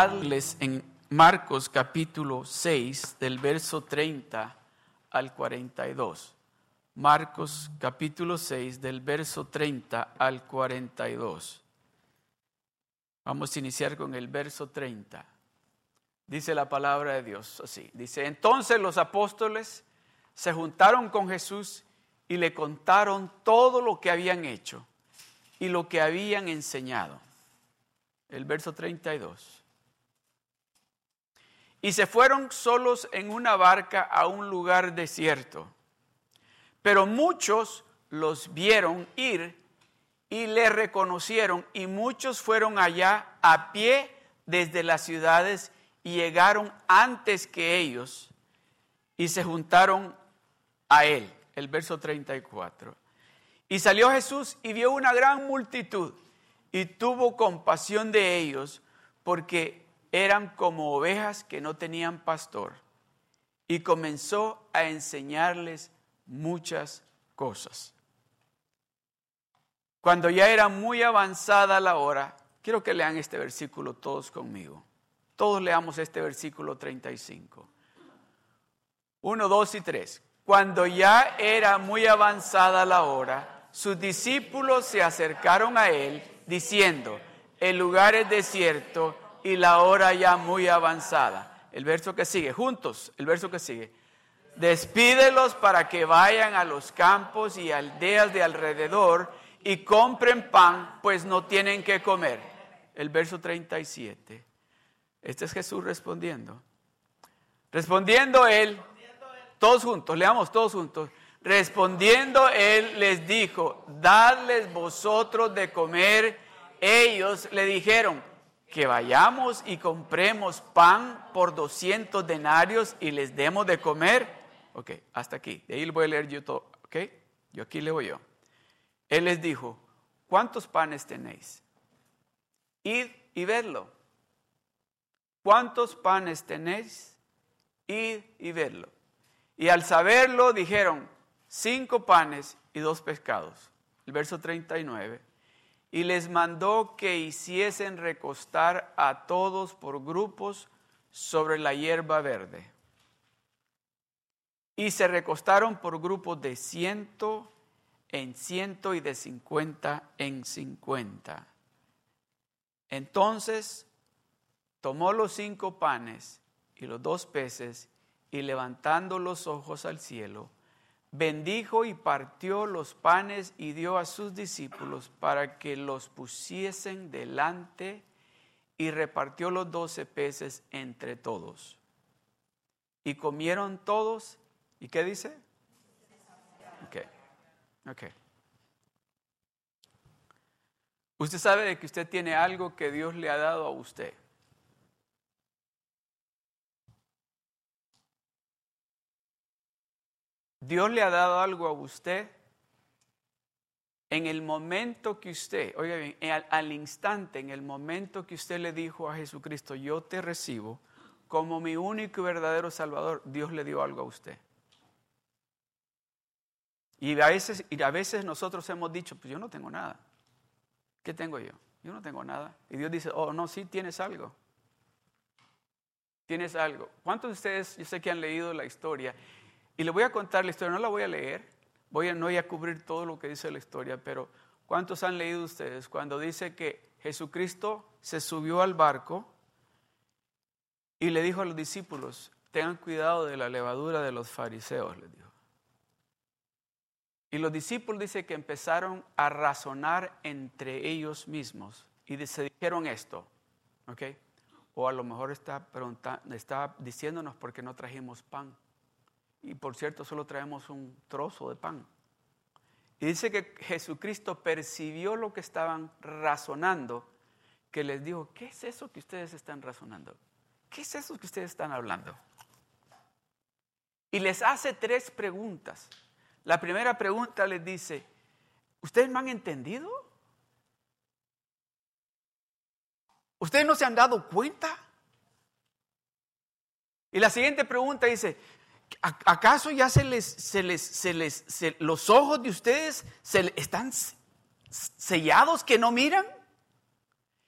en Marcos capítulo 6 del verso 30 al 42. Marcos capítulo 6 del verso 30 al 42. Vamos a iniciar con el verso 30. Dice la palabra de Dios así. Dice, entonces los apóstoles se juntaron con Jesús y le contaron todo lo que habían hecho y lo que habían enseñado. El verso 32. Y se fueron solos en una barca a un lugar desierto. Pero muchos los vieron ir y le reconocieron y muchos fueron allá a pie desde las ciudades y llegaron antes que ellos y se juntaron a él. El verso 34. Y salió Jesús y vio una gran multitud y tuvo compasión de ellos porque eran como ovejas que no tenían pastor. Y comenzó a enseñarles muchas cosas. Cuando ya era muy avanzada la hora, quiero que lean este versículo todos conmigo. Todos leamos este versículo 35. 1, 2 y 3. Cuando ya era muy avanzada la hora, sus discípulos se acercaron a él diciendo, el lugar es desierto y la hora ya muy avanzada. El verso que sigue, juntos, el verso que sigue. Despídelos para que vayan a los campos y aldeas de alrededor y compren pan, pues no tienen que comer. El verso 37. Este es Jesús respondiendo. Respondiendo él, todos juntos, leamos todos juntos. Respondiendo él les dijo, dadles vosotros de comer. Ellos le dijeron, que vayamos y compremos pan por 200 denarios y les demos de comer. Ok, hasta aquí. De ahí voy a leer yo todo. Ok, yo aquí leo yo. Él les dijo, ¿cuántos panes tenéis? Id y vedlo. ¿Cuántos panes tenéis? Id y verlo. Y al saberlo dijeron, cinco panes y dos pescados. El verso 39. Y les mandó que hiciesen recostar a todos por grupos sobre la hierba verde. Y se recostaron por grupos de ciento en ciento y de cincuenta en cincuenta. Entonces tomó los cinco panes y los dos peces y levantando los ojos al cielo, bendijo y partió los panes y dio a sus discípulos para que los pusiesen delante y repartió los doce peces entre todos. Y comieron todos. ¿Y qué dice? Ok. Usted sabe de que usted tiene algo que Dios le ha dado a usted. Dios le ha dado algo a usted en el momento que usted, oiga bien, al, instante, en el momento que usted le dijo a Jesucristo, yo te recibo como mi único y verdadero Salvador, Dios le dio algo a usted. Y a veces, y a veces nosotros hemos dicho, pues yo no tengo nada. ¿Qué tengo yo? Yo no tengo nada. Y Dios dice, oh, no, sí, tienes algo. Tienes algo. ¿Cuántos de ustedes, yo sé que han leído la historia, y le voy a contar la historia, no la voy a leer, voy a, no voy a cubrir todo lo que dice la historia, pero ¿cuántos han leído ustedes cuando dice que Jesucristo se subió al barco y le dijo a los discípulos, tengan cuidado de la levadura de los fariseos, les dijo. Y los discípulos dice que empezaron a razonar entre ellos mismos y se dijeron esto, ¿ok? O a lo mejor está, está diciéndonos porque no trajimos pan. Y por cierto, solo traemos un trozo de pan. Y dice que Jesucristo percibió lo que estaban razonando, que les dijo, ¿qué es eso que ustedes están razonando? ¿Qué es eso que ustedes están hablando? Y les hace tres preguntas. La primera pregunta les dice, ¿ustedes me han entendido? ¿Ustedes no se han dado cuenta? Y la siguiente pregunta dice, ¿acaso ya se les, se les, se les, los ojos de ustedes se, están sellados que no miran?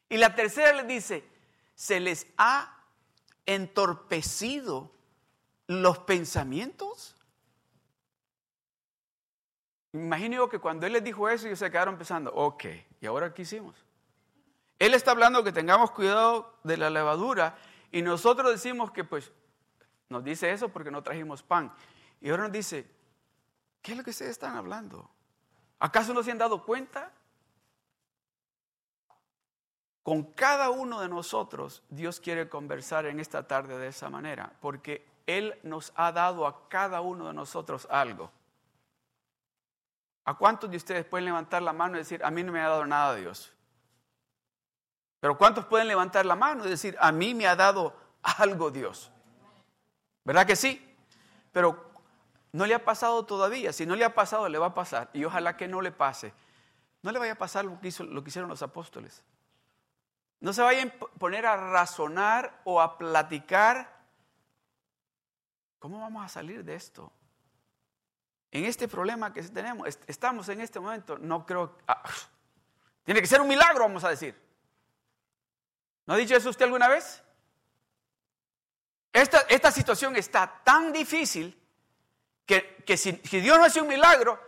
Y la tercera les dice, se les ha entorpecido los pensamientos. Imagino que cuando él les dijo eso, ellos se quedaron pensando, ok, ¿y ahora qué hicimos? Él está hablando que tengamos cuidado de la levadura y nosotros decimos que pues nos dice eso porque no trajimos pan. Y ahora nos dice, ¿qué es lo que ustedes están hablando? ¿Acaso no se han dado cuenta? Con cada uno de nosotros Dios quiere conversar en esta tarde de esa manera, porque Él nos ha dado a cada uno de nosotros algo. ¿A cuántos de ustedes pueden levantar la mano y decir, a mí no me ha dado nada Dios? Pero ¿cuántos pueden levantar la mano y decir, a mí me ha dado algo Dios? ¿Verdad que sí? Pero no le ha pasado todavía. Si no le ha pasado, le va a pasar. Y ojalá que no le pase. No le vaya a pasar lo que, hicieron los apóstoles. No se vayan a poner a razonar o a platicar. ¿Cómo vamos a salir de esto? en este problema que tenemos, estamos en este momento, no creo... Ah, tiene que ser un milagro, vamos a decir. ¿No ha dicho eso usted alguna vez? Esta, esta situación está tan difícil que, que si, si, Dios no hace un milagro,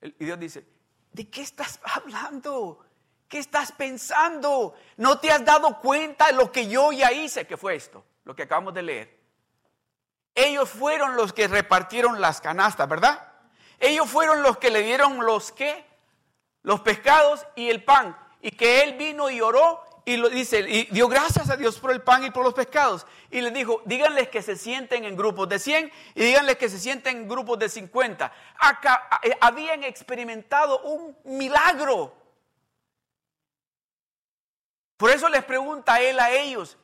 y Dios dice, ¿de qué estás hablando? ¿Qué estás pensando? ¿No te has dado cuenta de lo que yo ya hice? que fue esto? Lo que acabamos de leer. Ellos fueron los que repartieron las canastas, ¿verdad? Ellos fueron los que le dieron los qué? Los pescados y el pan. Y que él vino y oró y lo dice, y dio gracias a Dios por el pan y por los pescados. Y le dijo, díganles que se sienten en grupos de 100 y díganles que se sienten en grupos de 50. Acá, eh, habían experimentado un milagro. Por eso les pregunta él a ellos,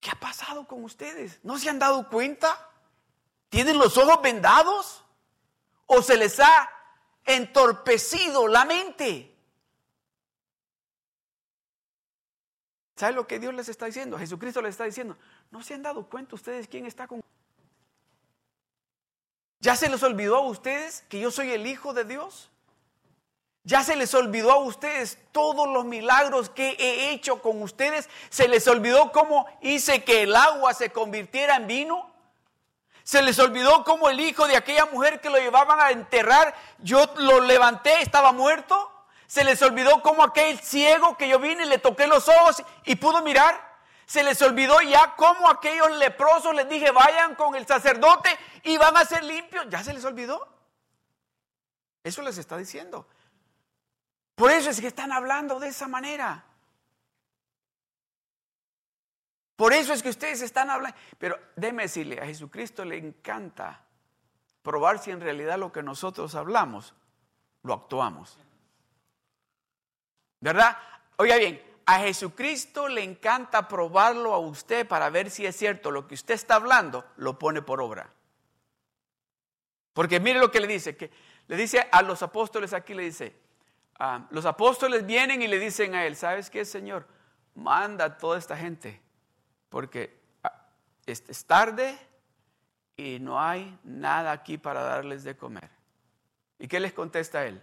¿qué ha pasado con ustedes? ¿No se han dado cuenta? ¿Tienen los ojos vendados? o se les ha entorpecido la mente. ¿Sabe lo que Dios les está diciendo? Jesucristo les está diciendo, ¿no se han dado cuenta ustedes quién está con... ¿Ya se les olvidó a ustedes que yo soy el Hijo de Dios? ¿Ya se les olvidó a ustedes todos los milagros que he hecho con ustedes? ¿Se les olvidó cómo hice que el agua se convirtiera en vino? Se les olvidó cómo el hijo de aquella mujer que lo llevaban a enterrar, yo lo levanté, estaba muerto. Se les olvidó cómo aquel ciego que yo vine y le toqué los ojos y pudo mirar. Se les olvidó ya cómo aquellos leprosos les dije vayan con el sacerdote y van a ser limpios. Ya se les olvidó. Eso les está diciendo. Por eso es que están hablando de esa manera. Por eso es que ustedes están hablando. Pero déme decirle, a Jesucristo le encanta probar si en realidad lo que nosotros hablamos lo actuamos. ¿Verdad? Oiga bien, a Jesucristo le encanta probarlo a usted para ver si es cierto lo que usted está hablando, lo pone por obra. Porque mire lo que le dice, que le dice a los apóstoles aquí, le dice, ah, los apóstoles vienen y le dicen a él, ¿sabes qué, Señor? Manda a toda esta gente porque ah, es tarde y no hay nada aquí para darles de comer. ¿Y qué les contesta él?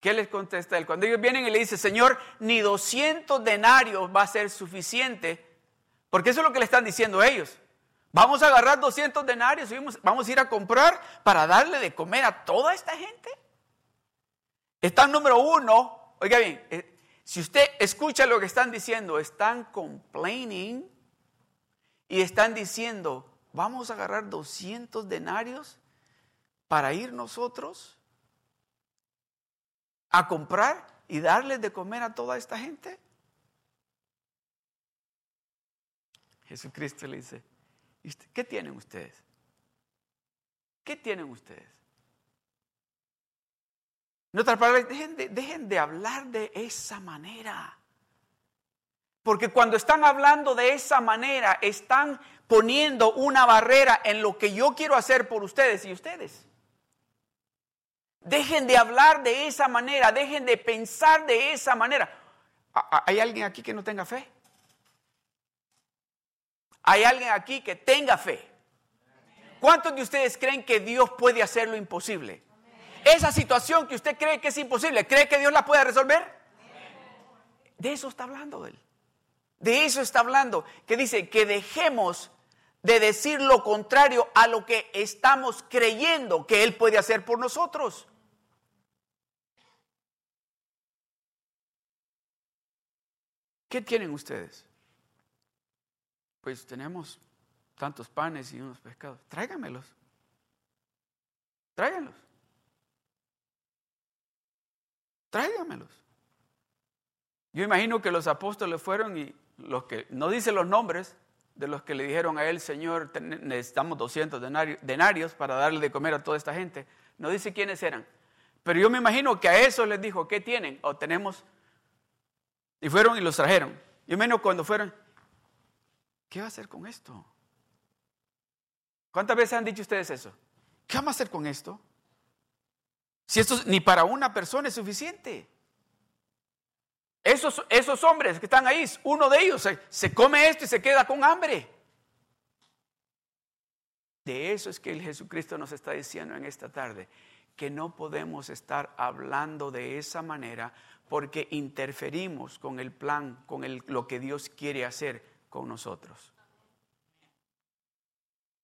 ¿Qué les contesta él? Cuando ellos vienen y le dicen, Señor, ni 200 denarios va a ser suficiente, porque eso es lo que le están diciendo ellos. Vamos a agarrar 200 denarios y vamos a ir a comprar para darle de comer a toda esta gente. Está número uno, oiga bien, eh, si usted escucha lo que están diciendo, están complaining y están diciendo, vamos a agarrar 200 denarios para ir nosotros a comprar y darles de comer a toda esta gente. Jesucristo le dice, ¿qué tienen ustedes? ¿Qué tienen ustedes? En otras palabras, dejen de, dejen de hablar de esa manera. Porque cuando están hablando de esa manera, están poniendo una barrera en lo que yo quiero hacer por ustedes y ustedes. Dejen de hablar de esa manera, dejen de pensar de esa manera. ¿Hay alguien aquí que no tenga fe? ¿Hay alguien aquí que tenga fe? ¿Cuántos de ustedes creen que Dios puede hacer lo imposible? Esa situación que usted cree que es imposible, ¿cree que Dios la puede resolver? De eso está hablando él. De eso está hablando. Que dice que dejemos de decir lo contrario a lo que estamos creyendo que Él puede hacer por nosotros. ¿Qué tienen ustedes? Pues tenemos tantos panes y unos pescados. Tráigamelos. Tráiganlos. Tráigamelos. Yo imagino que los apóstoles fueron y los que, no dice los nombres de los que le dijeron a él, Señor, necesitamos 200 denarios para darle de comer a toda esta gente. No dice quiénes eran. Pero yo me imagino que a eso les dijo, ¿qué tienen? O tenemos y fueron y los trajeron. Y menos cuando fueron, ¿qué va a hacer con esto? ¿Cuántas veces han dicho ustedes eso? ¿Qué vamos a hacer con esto? Si esto ni para una persona es suficiente. Esos, esos hombres que están ahí, uno de ellos se, come esto y se queda con hambre. De eso es que el Jesucristo nos está diciendo en esta tarde, que no podemos estar hablando de esa manera porque interferimos con el plan, con el, lo que Dios quiere hacer con nosotros.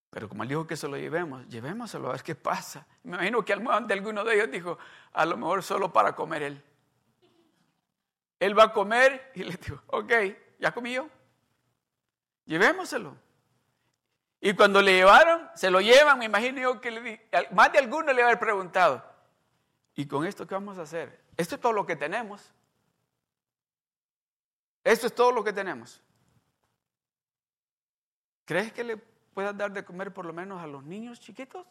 Pero como él dijo que se lo llevemos, llevémoselo a ver qué pasa. Me imagino que de alguno de ellos dijo, a lo mejor solo para comer él. Él va a comer y le dijo, ok, ¿ya comió? Llevémoselo. Y cuando le llevaron, se lo llevan, me imagino yo que más de alguno le va a haber preguntado, ¿y con esto qué vamos a hacer? Esto es todo lo que tenemos. Esto es todo lo que tenemos. ¿Crees que le puedas dar de comer por lo menos a los niños chiquitos?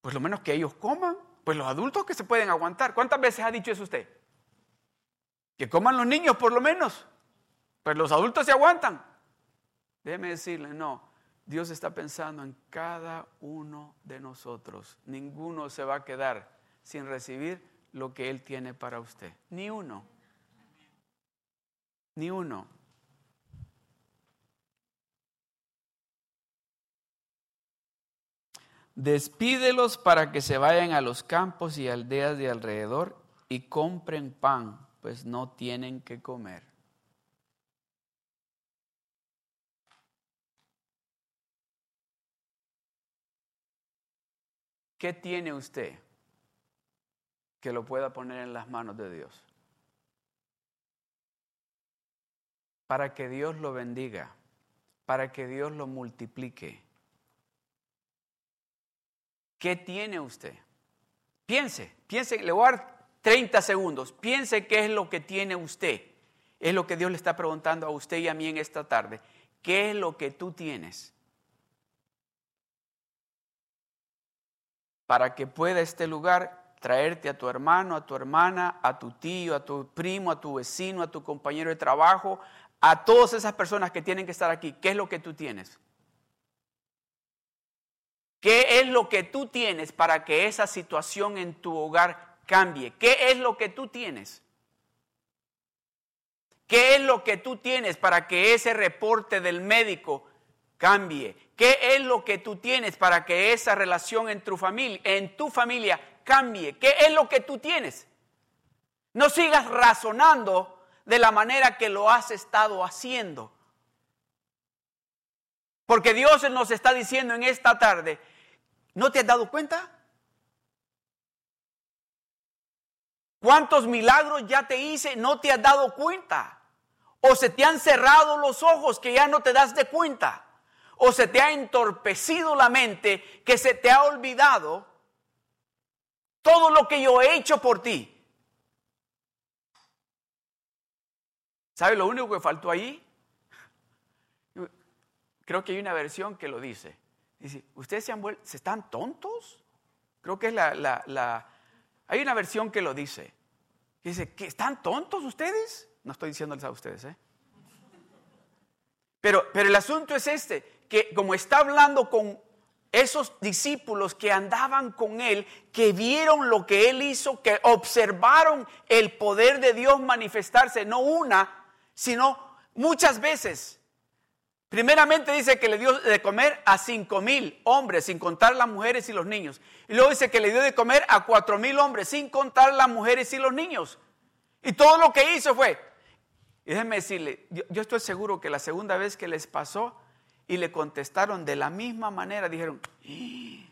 Pues lo menos que ellos coman. Pues los adultos que se pueden aguantar. ¿Cuántas veces ha dicho eso usted? Que coman los niños por lo menos. Pues los adultos se aguantan. Déjeme decirle, no. Dios está pensando en cada uno de nosotros. Ninguno se va a quedar sin recibir lo que Él tiene para usted. Ni uno. Ni uno. Despídelos para que se vayan a los campos y aldeas de alrededor y compren pan, pues no tienen que comer. ¿Qué tiene usted? que lo pueda poner en las manos de Dios. Para que Dios lo bendiga, para que Dios lo multiplique. ¿Qué tiene usted? Piense, piense, le voy a 30 segundos. Piense qué es lo que tiene usted. Es lo que Dios le está preguntando a usted y a mí en esta tarde. ¿Qué es lo que tú tienes? Para que pueda este lugar traerte a tu hermano, a tu hermana, a tu tío, a tu primo, a tu vecino, a tu compañero de trabajo, a todas esas personas que tienen que estar aquí. ¿Qué es lo que tú tienes? ¿Qué es lo que tú tienes para que esa situación en tu hogar cambie? ¿Qué es lo que tú tienes? ¿Qué es lo que tú tienes para que ese reporte del médico cambie? ¿Qué es lo que tú tienes para que esa relación en tu familia, en tu familia cambie. ¿Qué es lo que tú tienes? No sigas razonando de la manera que lo has estado haciendo. Porque Dios nos está diciendo en esta tarde, ¿no te has dado cuenta? ¿Cuántos milagros ya te hice? No te has dado cuenta. O se te han cerrado los ojos que ya no te das de cuenta. O se te ha entorpecido la mente que se te ha olvidado todo lo que yo he hecho por ti. ¿Sabe lo único que faltó ahí? Creo que hay una versión que lo dice. Dice, ¿ustedes se han se están tontos? Creo que es la, la, Hay una versión que lo dice. Dice, ¿que están tontos ustedes? No estoy diciéndoles a ustedes, ¿eh? Pero, pero el asunto es este, que como está hablando con esos discípulos que andaban con él, que vieron lo que él hizo, que observaron el poder de Dios manifestarse, no una, sino muchas veces. Primeramente dice que le dio de comer a cinco mil hombres, sin contar las mujeres y los niños. Y luego dice que le dio de comer a cuatro mil hombres, sin contar las mujeres y los niños. Y todo lo que hizo fue, Y déjenme decirle, yo, estoy seguro que la segunda vez que les pasó y le contestaron de la misma manera, dijeron, "¡Ah!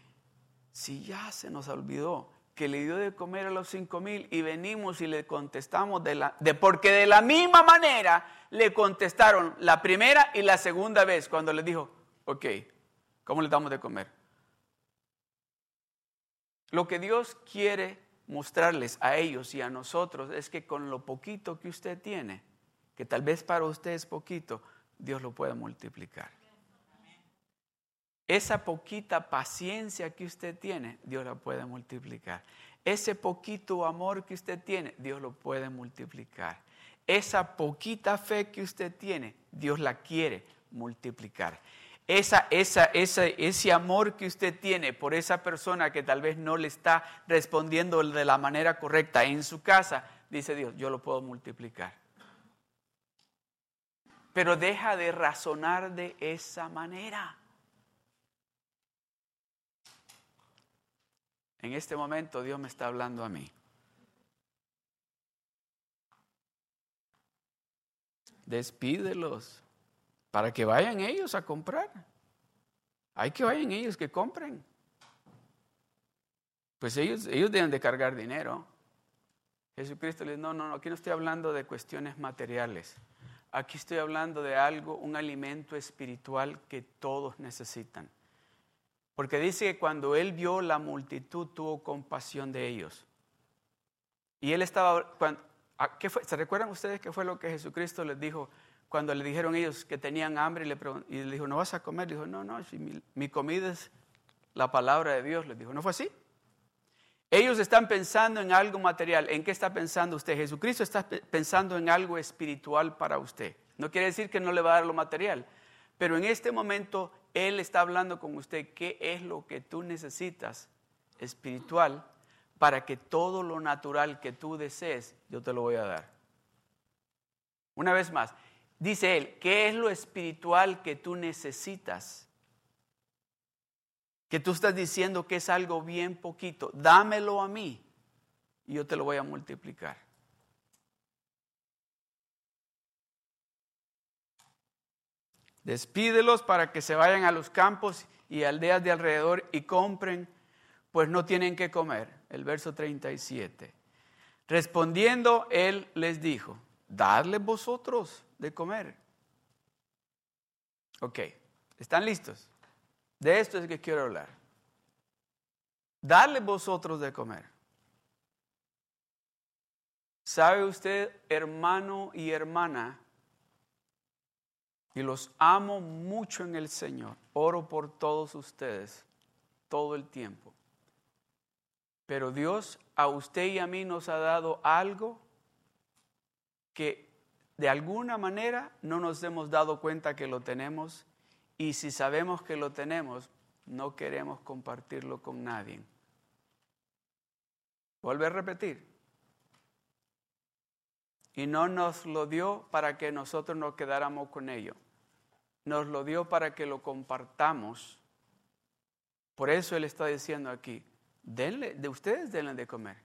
si ya se nos olvidó que le dio de comer a los cinco mil y venimos y le contestamos de la, de, porque de la misma manera le contestaron la primera y la segunda vez cuando les dijo, ok, ¿cómo le damos de comer? Lo que Dios quiere mostrarles a ellos y a nosotros es que con lo poquito que usted tiene, que tal vez para usted es poquito, Dios lo puede multiplicar. Esa poquita paciencia que usted tiene, Dios la puede multiplicar. Ese poquito amor que usted tiene, Dios lo puede multiplicar. Esa poquita fe que usted tiene, Dios la quiere multiplicar. Esa, esa, esa, ese amor que usted tiene por esa persona que tal vez no le está respondiendo de la manera correcta en su casa, dice Dios, yo lo puedo multiplicar. Pero deja de razonar de esa manera. En este momento Dios me está hablando a mí. Despídelos para que vayan ellos a comprar. Hay que vayan ellos que compren. Pues ellos, ellos deben de cargar dinero. Jesucristo les dice, no, no, no, aquí no estoy hablando de cuestiones materiales. Aquí estoy hablando de algo, un alimento espiritual que todos necesitan. Porque dice que cuando él vio la multitud tuvo compasión de ellos. Y él estaba, ¿qué fue? ¿se recuerdan ustedes qué fue lo que Jesucristo les dijo cuando le dijeron ellos que tenían hambre y le, y le dijo, ¿no vas a comer? Le dijo, no, no, si mi, mi comida es la palabra de Dios. Les dijo, ¿no fue así? Ellos están pensando en algo material. ¿En qué está pensando usted? Jesucristo está pensando en algo espiritual para usted. No quiere decir que no le va a dar lo material, pero en este momento Él está hablando con usted qué es lo que tú necesitas espiritual para que todo lo natural que tú desees, yo te lo voy a dar. Una vez más, dice Él, ¿qué es lo espiritual que tú necesitas? Que tú estás diciendo que es algo bien poquito, dámelo a mí y yo te lo voy a multiplicar. Despídelos para que se vayan a los campos y aldeas de alrededor y compren, pues no tienen que comer. El verso 37. Respondiendo, él les dijo, dadle vosotros de comer. Ok, ¿están listos? De esto es que quiero hablar. Darle vosotros de comer. ¿Sabe usted, hermano y hermana, y los amo mucho en el Señor. Oro por todos ustedes todo el tiempo. Pero Dios a usted y a mí nos ha dado algo que de alguna manera no nos hemos dado cuenta que lo tenemos y si sabemos que lo tenemos, no queremos compartirlo con nadie. Vuelve a repetir. Y no nos lo dio para que nosotros nos quedáramos con ello nos lo dio para que lo compartamos. Por eso Él está diciendo aquí, denle, de ustedes denle de comer.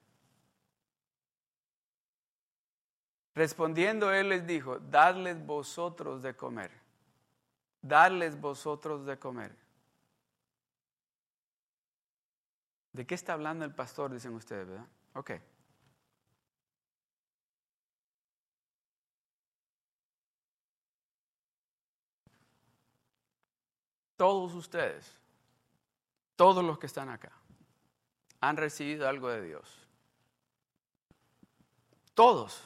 Respondiendo Él les dijo, dadles vosotros de comer. Darles vosotros de comer. ¿De qué está hablando el pastor? Dicen ustedes, ¿verdad? Ok. Todos ustedes, todos los que están acá, han recibido algo de Dios. Todos.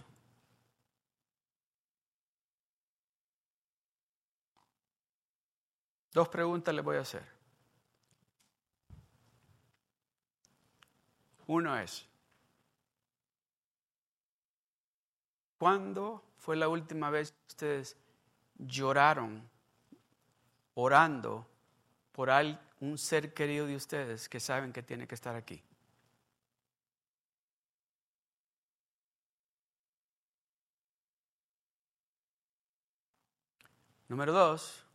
Dos preguntas les voy a hacer. Uno es, ¿cuándo fue la última vez que ustedes lloraron orando por un ser querido de ustedes que saben que tiene que estar aquí. Número dos,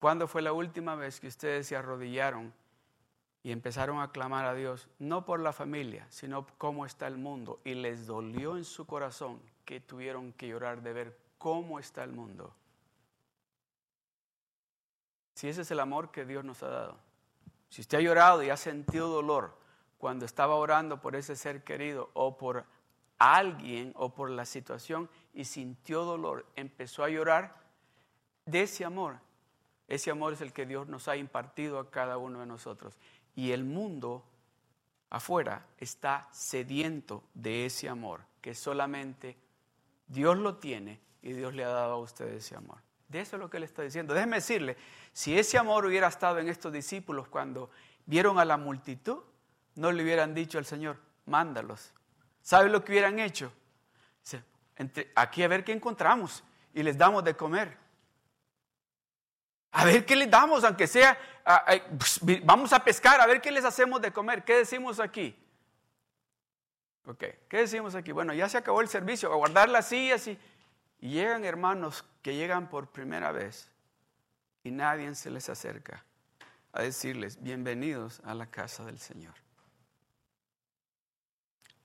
¿cuándo fue la última vez que ustedes se arrodillaron y empezaron a clamar a Dios, no por la familia, sino cómo está el mundo, y les dolió en su corazón que tuvieron que llorar de ver cómo está el mundo. Si ese es el amor que Dios nos ha dado. Si usted ha llorado y ha sentido dolor cuando estaba orando por ese ser querido o por alguien o por la situación y sintió dolor, empezó a llorar de ese amor. Ese amor es el que Dios nos ha impartido a cada uno de nosotros. Y el mundo afuera está sediento de ese amor, que solamente Dios lo tiene y Dios le ha dado a usted ese amor. De eso es lo que le está diciendo. Déjeme decirle, si ese amor hubiera estado en estos discípulos cuando vieron a la multitud, no le hubieran dicho al Señor, mándalos. ¿Sabe lo que hubieran hecho? aquí a ver qué encontramos y les damos de comer. A ver qué les damos, aunque sea, pues, vamos a pescar, a ver qué les hacemos de comer. ¿Qué decimos aquí? Ok, ¿qué decimos aquí? Bueno, ya se acabó el servicio, a guardar las sillas y, y llegan hermanos que llegan por primera vez y nadie se les acerca a decirles, bienvenidos a la casa del Señor.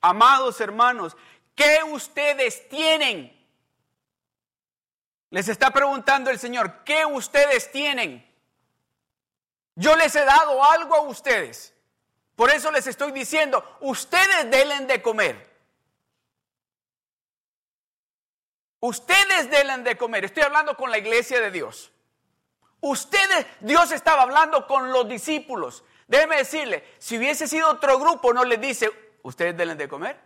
Amados hermanos, ¿qué ustedes tienen? Les está preguntando el Señor, ¿qué ustedes tienen? Yo les he dado algo a ustedes. Por eso les estoy diciendo, ustedes deben de comer. Ustedes deben de comer. Estoy hablando con la iglesia de Dios. Ustedes, Dios estaba hablando con los discípulos. Déjeme decirle, si hubiese sido otro grupo, no les dice, ustedes deben de comer.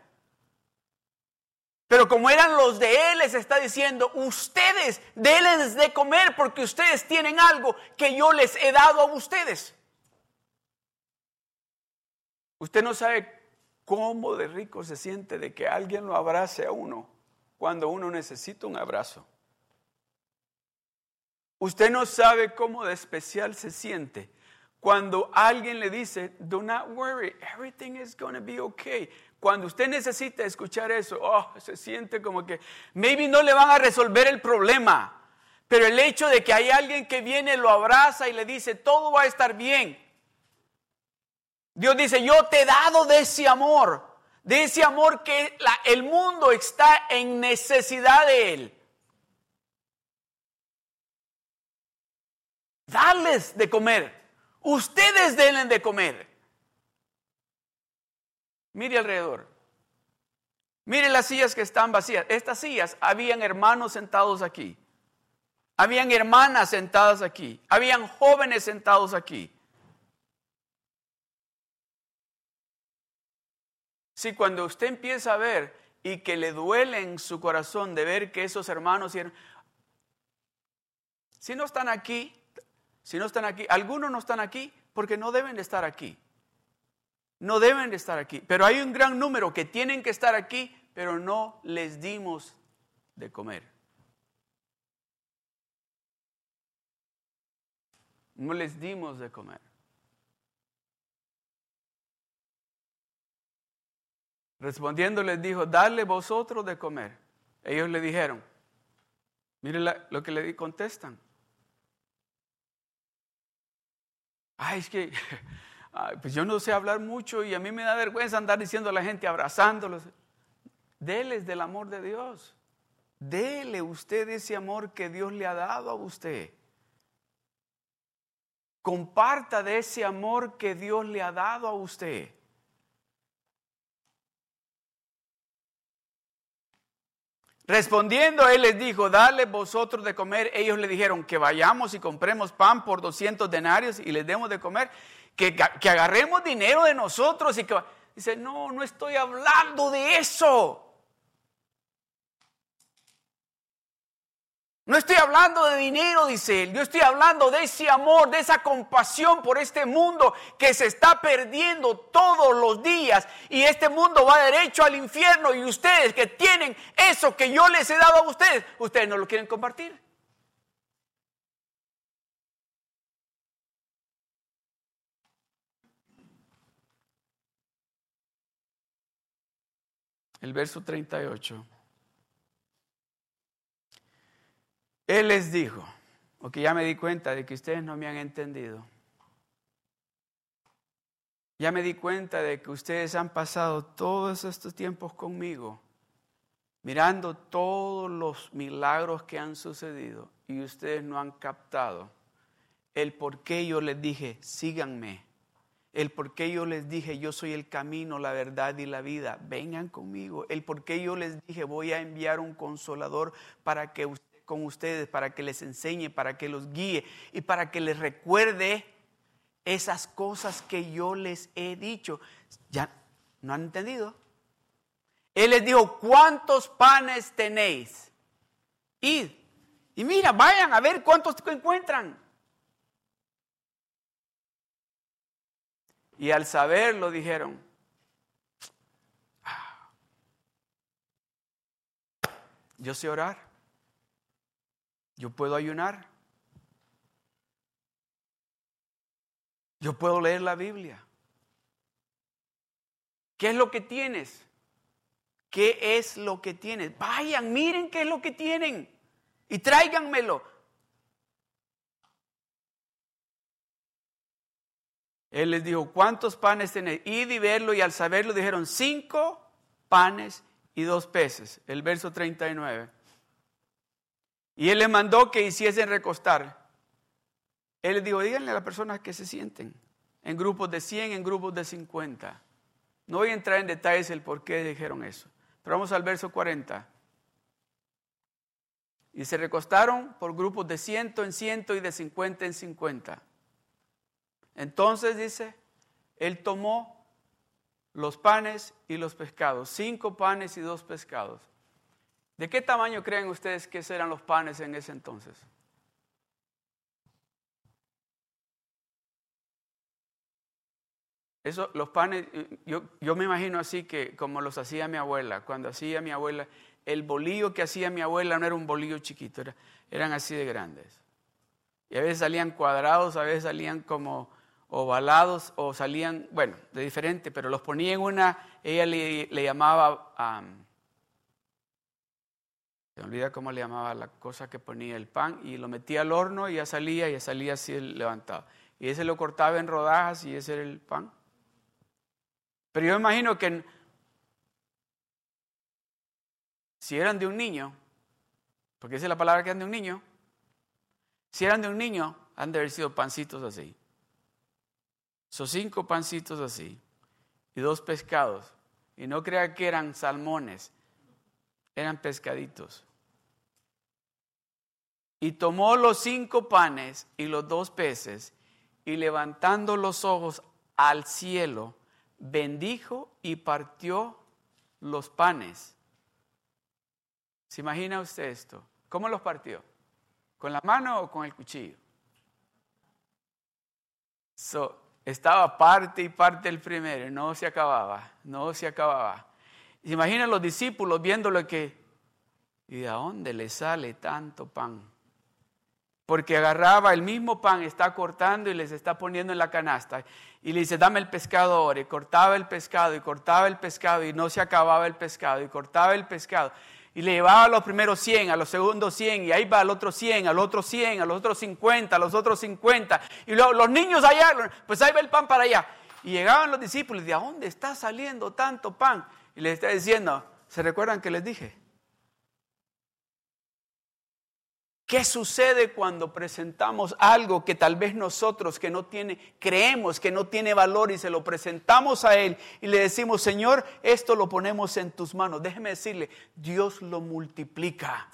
Pero como eran los de Él, les está diciendo, ustedes deben de comer porque ustedes tienen algo que yo les he dado a ustedes. Usted no sabe cómo de rico se siente de que alguien lo abrace a uno cuando uno necesita un abrazo. Usted no sabe cómo de especial se siente cuando alguien le dice, do not worry, everything is going to be okay. Cuando usted necesita escuchar eso, oh, se siente como que maybe no le van a resolver el problema, pero el hecho de que hay alguien que viene, lo abraza y le dice, todo va a estar bien. Dios dice, yo te he dado de ese amor, de ese amor que el mundo está en necesidad de él. Darles de comer. Ustedes deben de comer. Mire alrededor. Mire las sillas que están vacías. Estas sillas, habían hermanos sentados aquí. Habían hermanas sentadas aquí. Habían jóvenes sentados aquí. Si cuando usted empieza a ver y que le duele en su corazón de ver que esos hermanos, si no están aquí, si no están aquí, algunos no están aquí porque no deben de estar aquí. No deben de estar aquí. Pero hay un gran número que tienen que estar aquí, pero no les dimos de comer. No les dimos de comer. Respondiendo les dijo, dale vosotros de comer. Ellos le dijeron, mire lo que le contestan. Ay, es que pues yo no sé hablar mucho y a mí me da vergüenza andar diciendo a la gente, abrazándolos. Deles del amor de Dios. Dele usted ese amor que Dios le ha dado a usted. Comparta de ese amor que Dios le ha dado a usted. Respondiendo, él les dijo, dale vosotros de comer. Ellos le dijeron que vayamos y compremos pan por 200 denarios y les demos de comer, que, que agarremos dinero de nosotros y que... Dice, no, no estoy hablando de eso. No estoy hablando de dinero, dice él. Yo estoy hablando de ese amor, de esa compasión por este mundo que se está perdiendo todos los días. Y este mundo va derecho al infierno. Y ustedes que tienen eso que yo les he dado a ustedes, ustedes no lo quieren compartir. El verso 38. Él les dijo, porque ya me di cuenta de que ustedes no me han entendido. Ya me di cuenta de que ustedes han pasado todos estos tiempos conmigo mirando todos los milagros que han sucedido y ustedes no han captado el por qué yo les dije, síganme, el por qué yo les dije, yo soy el camino, la verdad y la vida, vengan conmigo, el por qué yo les dije, voy a enviar un consolador para que con ustedes, para que les enseñe, para que los guíe y para que les recuerde esas cosas que yo les he dicho. ¿Ya no han entendido? Él les dijo, ¿cuántos panes tenéis? Id. Y mira, vayan a ver cuántos encuentran. Y al saberlo dijeron, ah, yo sé orar, yo puedo ayunar, yo puedo leer la Biblia. ¿Qué es lo que tienes? ¿Qué es lo que tienes? Vayan, miren qué es lo que tienen y tráiganmelo. Él les dijo, ¿cuántos panes tenéis? Id y verlo y al saberlo dijeron, cinco panes y dos peces. El verso 39. Y él les mandó que hiciesen recostar. Él les dijo, díganle a las personas que se sienten en grupos de 100, en grupos de 50. No voy a entrar en detalles el por qué dijeron eso. Pero vamos al verso 40. Y se recostaron por grupos de ciento en ciento y de 50 en 50. Entonces dice, él tomó los panes y los pescados, cinco panes y dos pescados. ¿De qué tamaño creen ustedes que eran los panes en ese entonces? Eso, los panes, yo, yo, me imagino así que como los hacía mi abuela, cuando hacía mi abuela, el bolillo que hacía mi abuela no era un bolillo chiquito, eran así de grandes. Y a veces salían cuadrados, a veces salían como ovalados o salían, bueno, de diferente, pero los ponía en una, ella le, llamaba, se olvida cómo le llamaba la cosa que ponía el pan, y lo metía al horno y ya salía, y ya salía así levantado. Y ese lo cortaba en rodajas y ese era el pan. Pero yo imagino que si eran de un niño, porque esa es la palabra que eran de un niño, si eran de un niño, han de haber sido pancitos así. Son cinco pancitos así y dos pescados. Y no crea que eran salmones, eran pescaditos. Y tomó los cinco panes y los dos peces y levantando los ojos al cielo, bendijo y partió los panes. ¿Se imagina usted esto? ¿Cómo los partió? ¿Con la mano o con el cuchillo? So, estaba parte y parte el primero, no se acababa, no se acababa. ¿Se imaginan los discípulos viéndolo que, ¿y de dónde le sale tanto pan? Porque agarraba el mismo pan, está cortando y les está poniendo en la canasta. Y le dice, dame el pescado ahora. Y cortaba el pescado y cortaba el pescado y no se acababa el pescado y cortaba el pescado y le llevaba a los primeros 100, a los segundos 100, y ahí va al otro 100, al otro 100, a los otros 50, a los otros 50, y luego los niños allá, pues ahí va el pan para allá. Y llegaban los discípulos, ¿de dónde está saliendo tanto pan? Y les está diciendo, ¿se recuerdan que les dije? ¿Qué sucede cuando presentamos algo que tal vez nosotros que no tiene, creemos que no tiene valor y se lo presentamos a Él y le decimos, Señor, esto lo ponemos en tus manos? Déjeme decirle, Dios lo multiplica.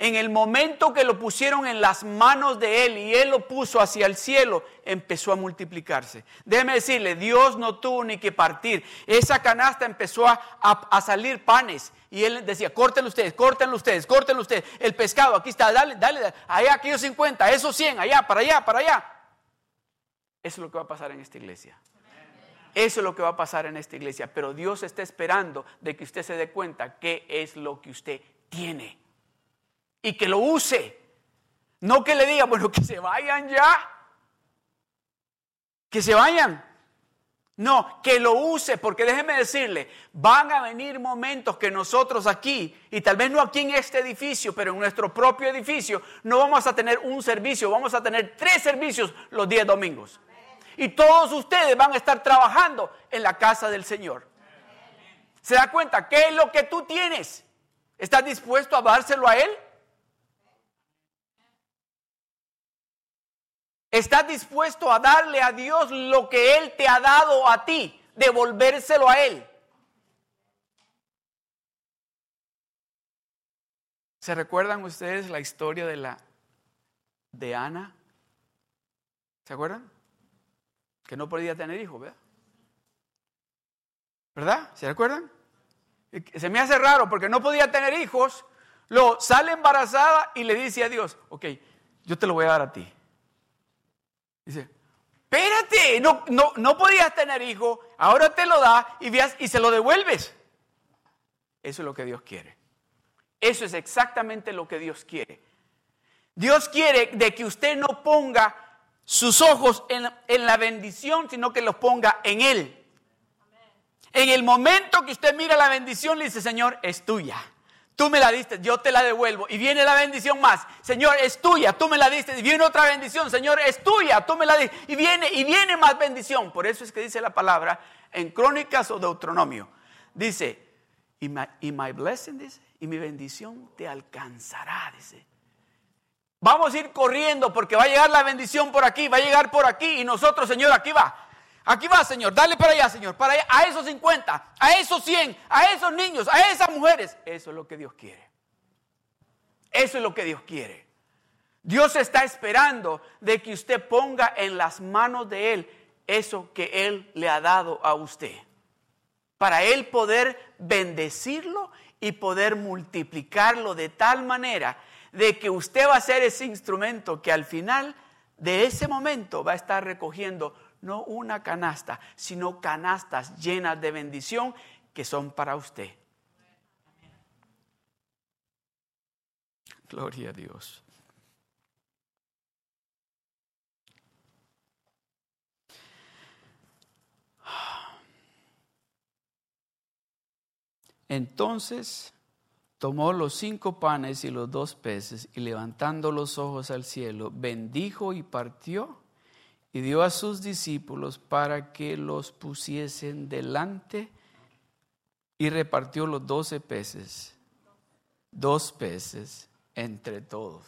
En el momento que lo pusieron en las manos de Él y Él lo puso hacia el cielo, empezó a multiplicarse. Déjeme decirle, Dios no tuvo ni que partir. Esa canasta empezó a, salir panes. Y Él decía, córtenlo ustedes, córtenlo ustedes, córtenlo ustedes. El pescado, aquí está, dale, dale, dale. allá aquellos 50, esos 100, allá, para allá, para allá. Eso es lo que va a pasar en esta iglesia. Eso es lo que va a pasar en esta iglesia. Pero Dios está esperando de que usted se dé cuenta qué es lo que usted tiene y que lo use. No que le diga, bueno, que se vayan ya. Que se vayan. No, que lo use, porque déjeme decirle, van a venir momentos que nosotros aquí, y tal vez no aquí en este edificio, pero en nuestro propio edificio, no vamos a tener un servicio, vamos a tener tres servicios los días domingos. Y todos ustedes van a estar trabajando en la casa del Señor. ¿Se da cuenta? ¿Qué es lo que tú tienes? ¿Estás dispuesto a dárselo a Él? ¿Estás dispuesto a darle a Dios lo que Él te ha dado a ti? Devolvérselo a Él. ¿Se recuerdan ustedes la historia de la de Ana? ¿Se acuerdan? Que no podía tener hijos, ¿verdad? ¿Verdad? ¿Se recuerdan? Se me hace raro porque no podía tener hijos, lo sale embarazada y le dice a Dios, ok, yo te lo voy a dar a ti. Dice, espérate, no, no, no podías tener hijo, ahora te lo da y, y se lo devuelves. Eso es lo que Dios quiere. Eso es exactamente lo que Dios quiere. Dios quiere de que usted no ponga sus ojos en, en la bendición, sino que los ponga en Él. En el momento que usted mira la bendición, le dice, Señor, es tuya. Tú me la diste, yo te la devuelvo. Y viene la bendición más. Señor, es tuya, tú me la diste. Y viene otra bendición. Señor, es tuya, tú me la diste. Y viene, y viene más bendición. Por eso es que dice la palabra en Crónicas o Deuteronomio. Dice, y my, blessing, dice, y mi bendición te alcanzará, dice. Vamos a ir corriendo porque va a llegar la bendición por aquí, va a llegar por aquí. Y nosotros, Señor, aquí va. Aquí va, Señor, dale para allá, Señor, para allá, a esos 50, a esos 100, a esos niños, a esas mujeres. Eso es lo que Dios quiere. Eso es lo que Dios quiere. Dios está esperando de que usted ponga en las manos de Él eso que Él le ha dado a usted. Para Él poder bendecirlo y poder multiplicarlo de tal manera de que usted va a ser ese instrumento que al final de ese momento va a estar recogiendo no una canasta, sino canastas llenas de bendición que son para usted. Gloria a Dios. Entonces tomó los cinco panes y los dos peces y levantando los ojos al cielo, bendijo y partió y dio a sus discípulos para que los pusiesen delante y repartió los doce peces, dos peces entre todos.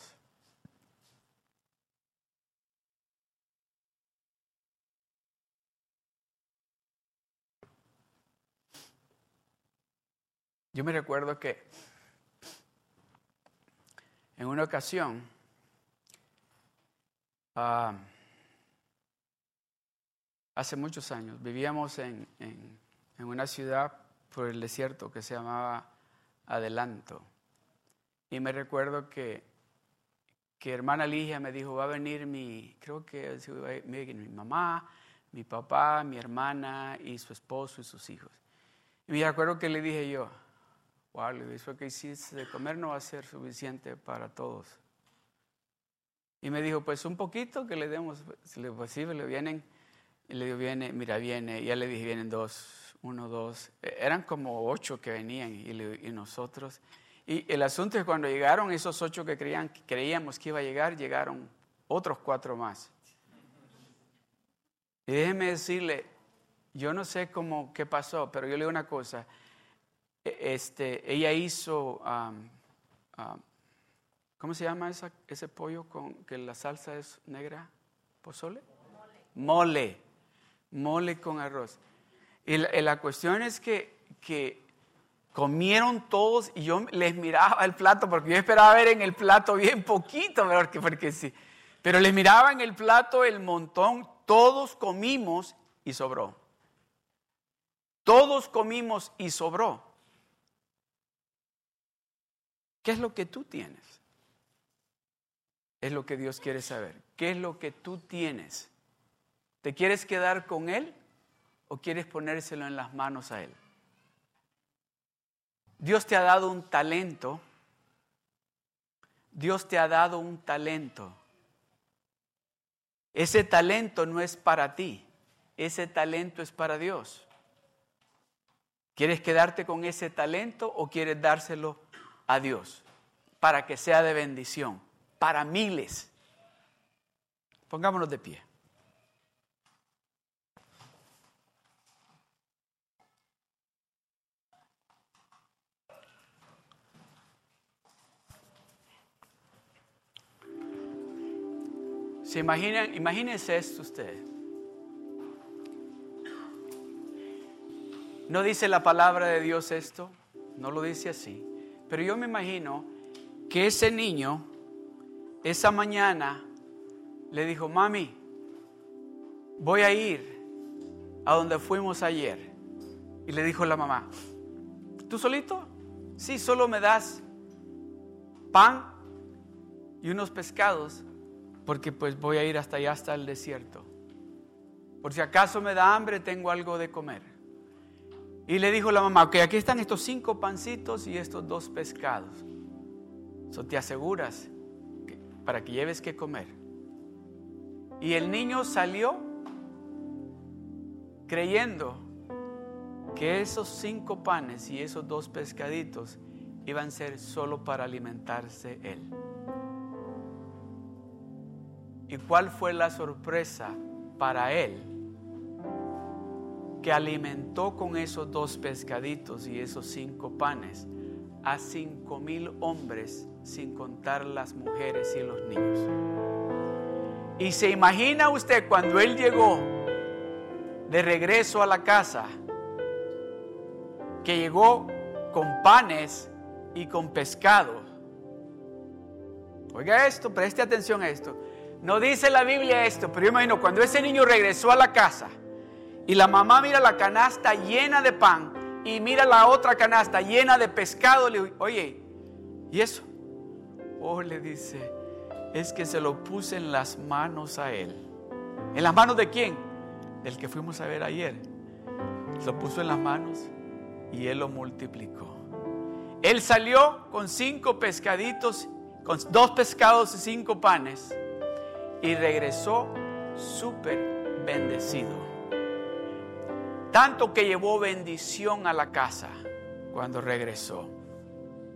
Yo me recuerdo que en una ocasión, ah, hace muchos años. Vivíamos en, una ciudad por el desierto que se llamaba Adelanto. Y me recuerdo que, que hermana Ligia me dijo, va a venir mi, creo que mi mamá, mi papá, mi hermana y su esposo y sus hijos. Y me acuerdo que le dije yo, wow, dije, que hiciste de comer no va a ser suficiente para todos. Y me dijo, pues un poquito que le demos, si le posible, vienen y le digo, viene, mira, viene. Y ya le dije, vienen dos, uno, dos. E, eran como ocho que venían y, y nosotros. Y el asunto es cuando llegaron esos ocho que creían, creíamos que iba a llegar, llegaron otros cuatro más. Y déjeme decirle, yo no sé cómo, qué pasó, pero yo le digo una cosa. E, este, ella hizo, ¿cómo se llama esa, ese pollo con que la salsa es negra? ¿Pozole? Mole. Mole mole con arroz. Y la, cuestión es que, que, comieron todos y yo les miraba el plato porque yo esperaba ver en el plato bien poquito, porque, porque sí. Pero les miraba en el plato el montón, todos comimos y sobró. Todos comimos y sobró. ¿Qué es lo que tú tienes? Es lo que Dios quiere saber. ¿Qué es lo que tú tienes? ¿Te quieres quedar con Él o quieres ponérselo en las manos a Él? Dios te ha dado un talento. Dios te ha dado un talento. Ese talento no es para ti, ese talento es para Dios. ¿Quieres quedarte con ese talento o quieres dárselo a Dios para que sea de bendición para miles? Pongámonos de pie. ¿Se? Imagínense esto usted. ¿No dice la palabra de Dios esto? No lo dice así. Pero yo me imagino que ese niño, esa mañana, le dijo, mami, voy a ir a donde fuimos ayer. Y le dijo la mamá, ¿tú solito? Sí, solo me das pan y unos pescados, porque pues voy a ir hasta allá, hasta el desierto. Por si acaso me da hambre, tengo algo de comer. Y le dijo la mamá, ok, aquí están estos cinco pancitos y estos dos pescados. Eso te aseguras para que lleves que comer. Y el niño salió creyendo que esos cinco panes y esos dos pescaditos iban a ser solo para alimentarse él. ¿Y cuál fue la sorpresa para él? Que alimentó con esos dos pescaditos y esos cinco panes a cinco mil hombres, sin contar las mujeres y los niños. Y se imagina usted cuando él llegó de regreso a la casa, que llegó con panes y con pescado. Oiga esto, preste atención a esto. No dice la Biblia esto, pero yo imagino cuando ese niño regresó a la casa y la mamá mira la canasta llena de pan y mira la otra canasta llena de pescado, le oye, ¿y eso? Oh, le dice, es que se lo puse en las manos a él. ¿En las manos de quién? Del que fuimos a ver ayer. Lo puso en las manos y él lo multiplicó. Él salió con cinco pescaditos, con dos pescados y cinco panes y regresó súper bendecido. Tanto que llevó bendición a la casa cuando regresó.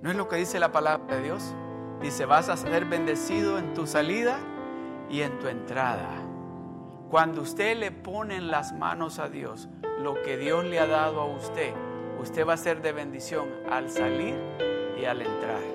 ¿No es lo que dice la palabra de Dios? Dice, vas a ser bendecido en tu salida y en tu entrada. Cuando usted le pone en las manos a Dios lo que Dios le ha dado a usted, usted va a ser de bendición al salir y al entrar.